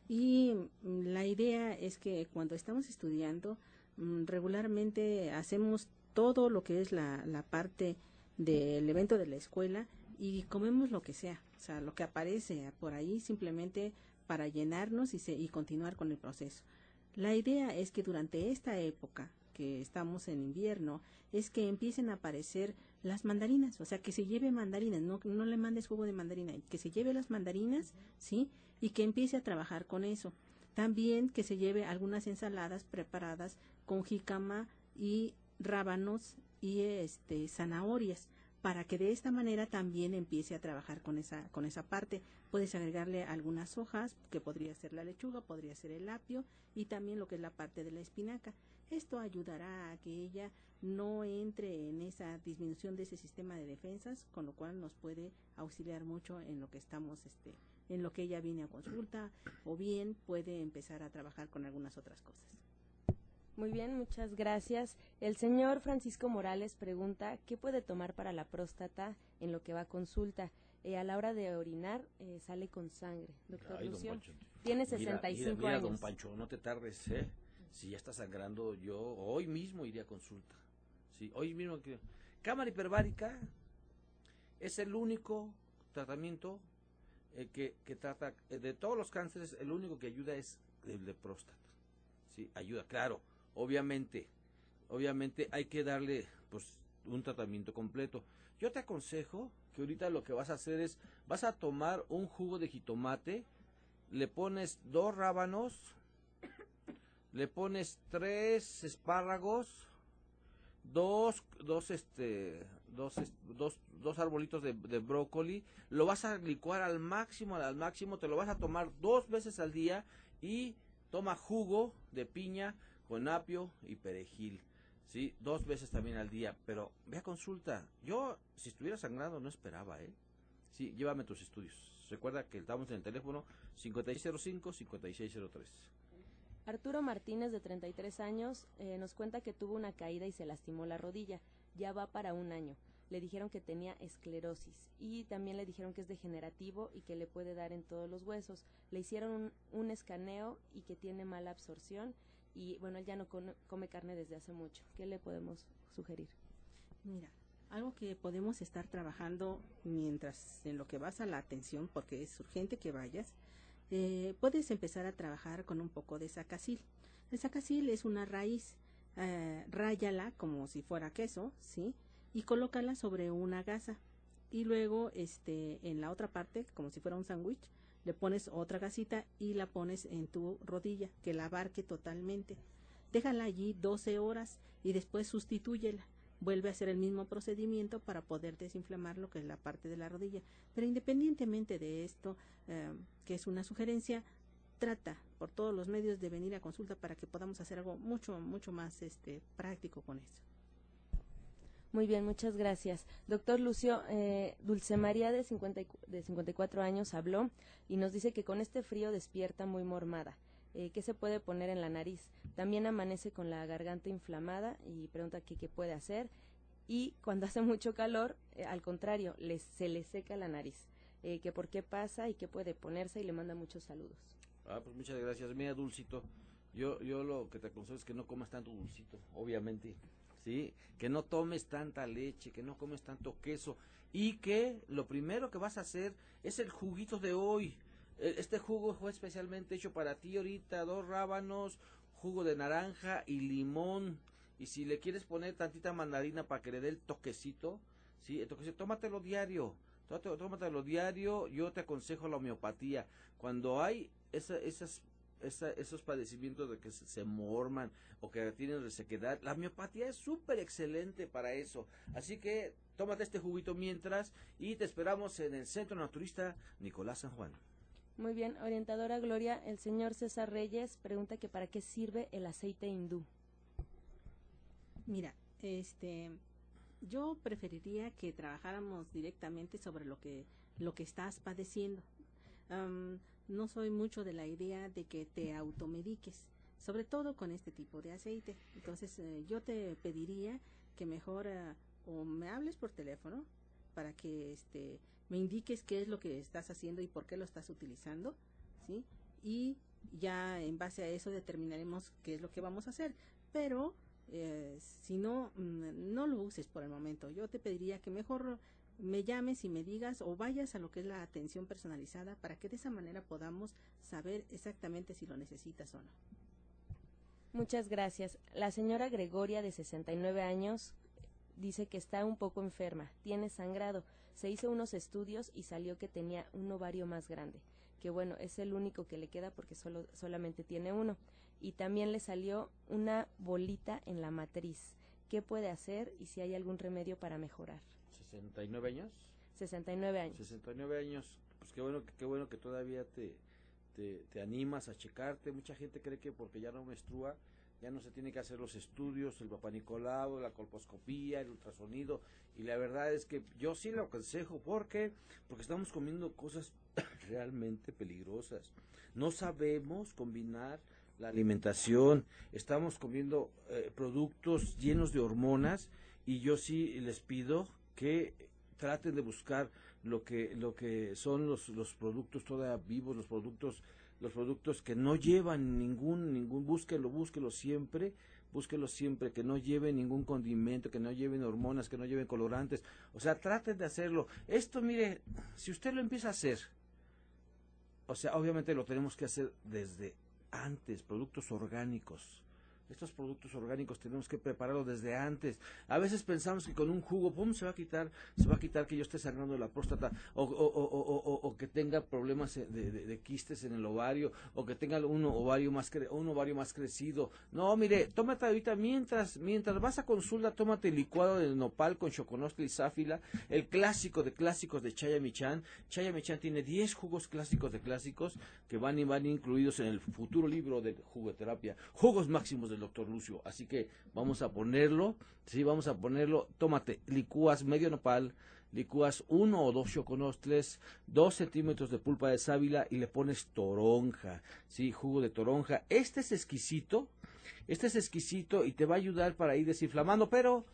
F: Y mm, la idea es que cuando estamos estudiando, mm, regularmente hacemos todo lo que es la, la parte del evento de la escuela y comemos lo que sea, o sea, lo que aparece por ahí simplemente para llenarnos y, y continuar con el proceso. La idea es que durante esta época que estamos en invierno, es que empiecen a aparecer las mandarinas, o sea, que se lleve mandarinas, no, no le mandes jugo de mandarina, que se lleve las mandarinas, ¿sí? Y que empiece a trabajar con eso. También que se lleve algunas ensaladas preparadas con jícama y rábanos y este zanahorias para que de esta manera también empiece a trabajar con esa con esa parte. Puedes agregarle algunas hojas, que podría ser la lechuga, podría ser el apio y también lo que es la parte de la espinaca. Esto ayudará a que ella no entre en esa disminución de ese sistema de defensas, con lo cual nos puede auxiliar mucho en lo que estamos, este, en lo que ella viene a consulta, o bien puede empezar a trabajar con algunas otras cosas.
C: Muy bien, muchas gracias. El señor Francisco Morales pregunta qué puede tomar para la próstata en lo que va a consulta. Eh, a la hora de orinar eh, sale con sangre. Doctor Lucio, tiene 65
I: mira,
C: años.
I: don Pancho, no te tardes, ¿eh? si ya está sangrando, yo hoy mismo iría a consulta. Sí, hoy mismo. Cámara hiperbárica es el único tratamiento eh, que, que, trata, eh, de todos los cánceres, el único que ayuda es el de próstata. Sí, ayuda, claro, obviamente, obviamente hay que darle pues un tratamiento completo. Yo te aconsejo que ahorita lo que vas a hacer es, vas a tomar un jugo de jitomate, le pones dos rábanos, le pones tres espárragos, dos, dos, este, dos, dos, dos arbolitos de, de, brócoli, lo vas a licuar al máximo, al máximo, te lo vas a tomar dos veces al día y toma jugo de piña con apio y perejil. Sí, dos veces también al día, pero ve a consulta. Yo, si estuviera sangrando, no esperaba, ¿eh? Sí, llévame tus estudios. Recuerda que estamos en el teléfono 5605-5603.
C: Arturo Martínez, de 33 años, eh, nos cuenta que tuvo una caída y se lastimó la rodilla. Ya va para un año. Le dijeron que tenía esclerosis y también le dijeron que es degenerativo y que le puede dar en todos los huesos. Le hicieron un, un escaneo y que tiene mala absorción y bueno, él ya no come carne desde hace mucho. ¿Qué le podemos sugerir?
F: Mira, algo que podemos estar trabajando mientras en lo que vas a la atención, porque es urgente que vayas, eh, puedes empezar a trabajar con un poco de sacasil. El sacasil es una raíz, eh, ráyala como si fuera queso, ¿sí? Y colócala sobre una gasa. Y luego, este, en la otra parte, como si fuera un sándwich, le pones otra gasita y la pones en tu rodilla, que la abarque totalmente. Déjala allí 12 horas y después sustitúyela. Vuelve a hacer el mismo procedimiento para poder desinflamar lo que es la parte de la rodilla. Pero independientemente de esto, eh, que es una sugerencia, trata por todos los medios de venir a consulta para que podamos hacer algo mucho, mucho más este, práctico con eso.
C: Muy bien, muchas gracias. Doctor Lucio, eh, Dulce María de, 50, de 54 años habló y nos dice que con este frío despierta muy mormada. Eh, ¿Qué se puede poner en la nariz? También amanece con la garganta inflamada y pregunta qué puede hacer. Y cuando hace mucho calor, eh, al contrario, se le seca la nariz. Eh, que por qué pasa y qué puede ponerse y le manda muchos saludos.
I: Ah, pues muchas gracias. Mira, Dulcito, yo, yo lo que te aconsejo es que no comas tanto dulcito, obviamente. ¿Sí? Que no tomes tanta leche, que no comes tanto queso y que lo primero que vas a hacer es el juguito de hoy. E, este jugo fue especialmente hecho para ti ahorita, dos rábanos, jugo de naranja y limón. Y si le quieres poner tantita mandarina para que le dé el toquecito, ¿sí? El toquecito, tómatelo diario. Tómatelo diario. Yo te aconsejo la homeopatía. Cuando hay esas esos padecimientos de que se, morman o que tienen resequedad, la miopatía es súper excelente para eso. Así que tómate este juguito mientras y te esperamos en el Centro Naturista Nicolás San Juan.
C: Muy bien, orientadora Gloria, el señor César Reyes pregunta que para qué sirve el aceite hindú.
F: Mira, este, yo preferiría que trabajáramos directamente sobre lo que lo que estás padeciendo no soy mucho de la idea de que te automediques, sobre todo con este tipo de aceite. Entonces eh, yo te pediría que mejor eh, o me hables por teléfono para que este me indiques qué es lo que estás haciendo y por qué lo estás utilizando, ¿sí? Y ya en base a eso determinaremos qué es lo que vamos a hacer. Pero eh, si no, mm, no lo uses por el momento. Yo te pediría que mejor me llames y me digas o vayas a lo que es la atención personalizada para que de esa manera podamos saber exactamente si lo necesitas o no.
C: Muchas gracias. La señora Gregoria, de 69 años, dice que está un poco enferma, tiene sangrado. Se hizo unos estudios y salió que tenía un ovario más grande, que bueno, es el único que le queda porque solo, solamente tiene uno. Y también le salió una bolita en la matriz. ¿Qué puede hacer y si hay algún remedio para mejorar?
I: 69 años.
C: 69 años.
I: 69 años. Pues qué bueno, qué bueno que todavía te, te, animas a checarte. Mucha gente cree que porque ya no menstrua, ya no se tiene que hacer los estudios, el papá Nicolau, la colposcopía, el ultrasonido. Y la verdad es que yo sí lo aconsejo. ¿Por qué? Porque estamos comiendo cosas realmente peligrosas. No sabemos combinar la alimentación. Estamos comiendo eh, productos llenos de hormonas. Y yo sí les pido que traten de buscar lo que lo que son los, los productos todavía vivos, los productos los productos que no llevan ningún ningún búsquelo, búsquelo siempre, búsquelo siempre que no lleven ningún condimento, que no lleven hormonas, que no lleven colorantes. O sea, traten de hacerlo. Esto, mire, si usted lo empieza a hacer, o sea, obviamente lo tenemos que hacer desde antes, productos orgánicos estos productos orgánicos tenemos que prepararlos desde antes. A veces pensamos que con un jugo, ¡pum!, se va a quitar, se va a quitar que yo esté sangrando la próstata o, o, o, o que tenga problemas de, de, quistes en el ovario o que tenga un ovario más, un ovario más crecido. No, mire, tómate ahorita mientras, mientras vas a consulta, tómate licuado de nopal con choconostle y sáfila, el clásico de clásicos de Chaya Michan. Chaya Michan tiene 10 jugos clásicos de clásicos que van y van incluidos en el futuro libro de jugoterapia. Jugos máximos de doctor Lucio. Así que vamos a ponerlo, sí, vamos a ponerlo. Tómate, licúas medio nopal, licúas uno o dos choconostles, dos centímetros de pulpa de sábila y le pones toronja, sí, jugo de toronja. Este es exquisito, este es exquisito y te va a ayudar para ir desinflamando, pero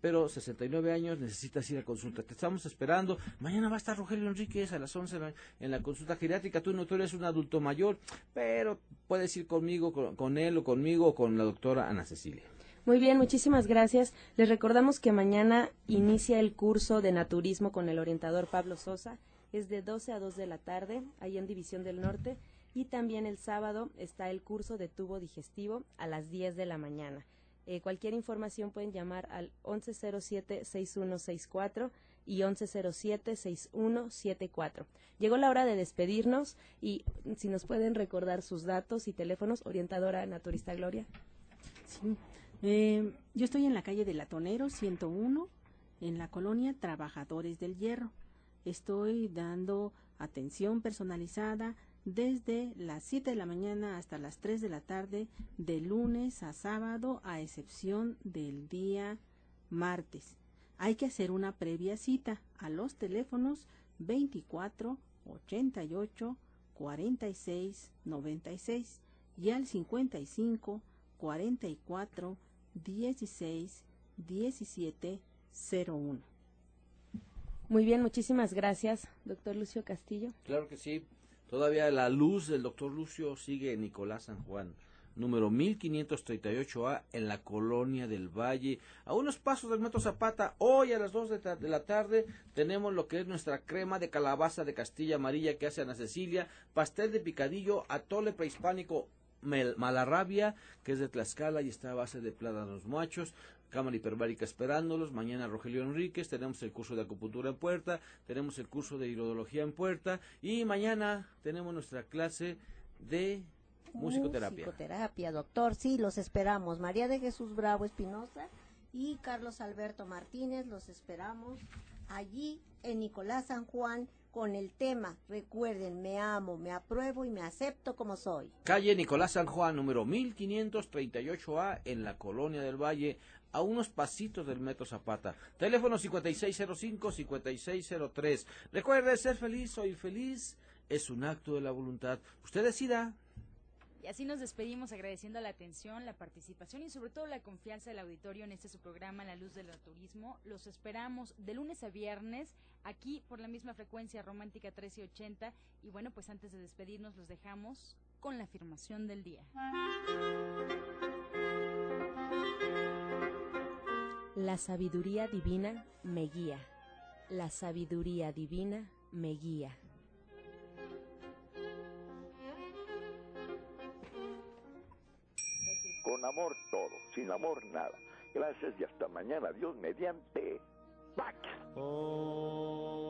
I: pero 69 años necesitas ir a consulta. Te estamos esperando. Mañana va a estar Rogelio Enríquez a las 11 en la consulta geriátrica. Tú no tú eres un adulto mayor, pero puedes ir conmigo, con, él o conmigo o con la doctora Ana Cecilia.
C: Muy bien, muchísimas gracias. Les recordamos que mañana inicia el curso de naturismo con el orientador Pablo Sosa. Es de 12 a 2 de la tarde, ahí en División del Norte. Y también el sábado está el curso de tubo digestivo a las 10 de la mañana. Eh, cualquier información pueden llamar al 1107-6164 y 1107-6174. Llegó la hora de despedirnos y si nos pueden recordar sus datos y teléfonos, orientadora naturista Gloria.
F: Sí. Eh, yo estoy en la calle de Latonero 101, en la colonia Trabajadores del Hierro. Estoy dando atención personalizada desde las 7 de la mañana hasta las 3 de la tarde, de lunes a sábado, a excepción del día martes. Hay que hacer una previa cita a los teléfonos 24 88 46 96 y al 55 44 16 17 01.
C: Muy bien, muchísimas gracias, doctor Lucio Castillo.
I: Claro que sí. Todavía la luz del doctor Lucio sigue en Nicolás San Juan, número 1538A, en la colonia del Valle, a unos pasos del Metro Zapata. Hoy a las 2 de, la tarde tenemos lo que es nuestra crema de calabaza de Castilla Amarilla que hace Ana Cecilia, pastel de picadillo, atole prehispánico Malarrabia, que es de Tlaxcala y está a base de plátanos machos, cámara hiperbárica esperándolos, mañana Rogelio Enríquez, tenemos el curso de acupuntura en puerta, tenemos el curso de hidrología en puerta y mañana tenemos nuestra clase de musicoterapia.
J: Musicoterapia, doctor, sí, los esperamos. María de Jesús Bravo Espinosa y Carlos Alberto Martínez, los esperamos allí en Nicolás San Juan con el tema, recuerden, me amo, me apruebo y me acepto como soy.
I: Calle Nicolás San Juan, número 1538A, en la Colonia del Valle, a unos pasitos del Metro Zapata. Teléfono 5605-5603. Recuerde, ser feliz, soy feliz, es un acto de la voluntad. Usted decida.
B: Y así nos despedimos agradeciendo la atención, la participación y sobre todo la confianza del auditorio en este su programa La Luz del Turismo. Los esperamos de lunes a viernes aquí por la misma frecuencia romántica 1380 y bueno, pues antes de despedirnos los dejamos con la afirmación del día.
C: La sabiduría divina me guía. La sabiduría divina me guía.
A: Con amor todo, sin amor nada. Gracias y hasta mañana. Dios mediante. Pax.
I: Oh.